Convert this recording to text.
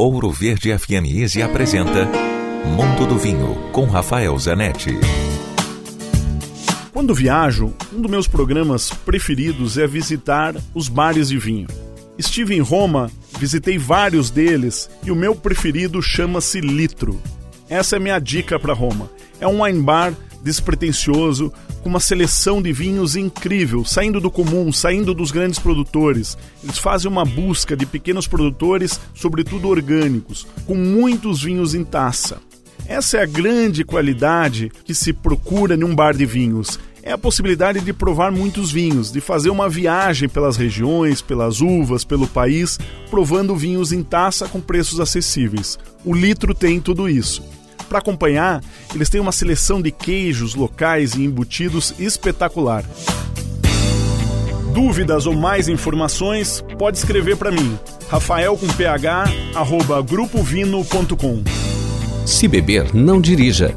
Ouro Verde FM Easy apresenta Mundo do Vinho com Rafael Zanetti. Quando viajo, um dos meus programas preferidos é visitar os bares de vinho. Estive em Roma, visitei vários deles e o meu preferido chama-se Litro. Essa é minha dica para Roma. É um wine bar despretensioso, com uma seleção de vinhos incrível, saindo do comum, saindo dos grandes produtores. Eles fazem uma busca de pequenos produtores, sobretudo orgânicos, com muitos vinhos em taça. Essa é a grande qualidade que se procura num bar de vinhos. É a possibilidade de provar muitos vinhos, de fazer uma viagem pelas regiões, pelas uvas, pelo país, provando vinhos em taça com preços acessíveis. O litro tem tudo isso. Para acompanhar, eles têm uma seleção de queijos locais e embutidos espetacular. Dúvidas ou mais informações, pode escrever para mim, rafael com ph, arroba grupovino.com. Se beber, não dirija.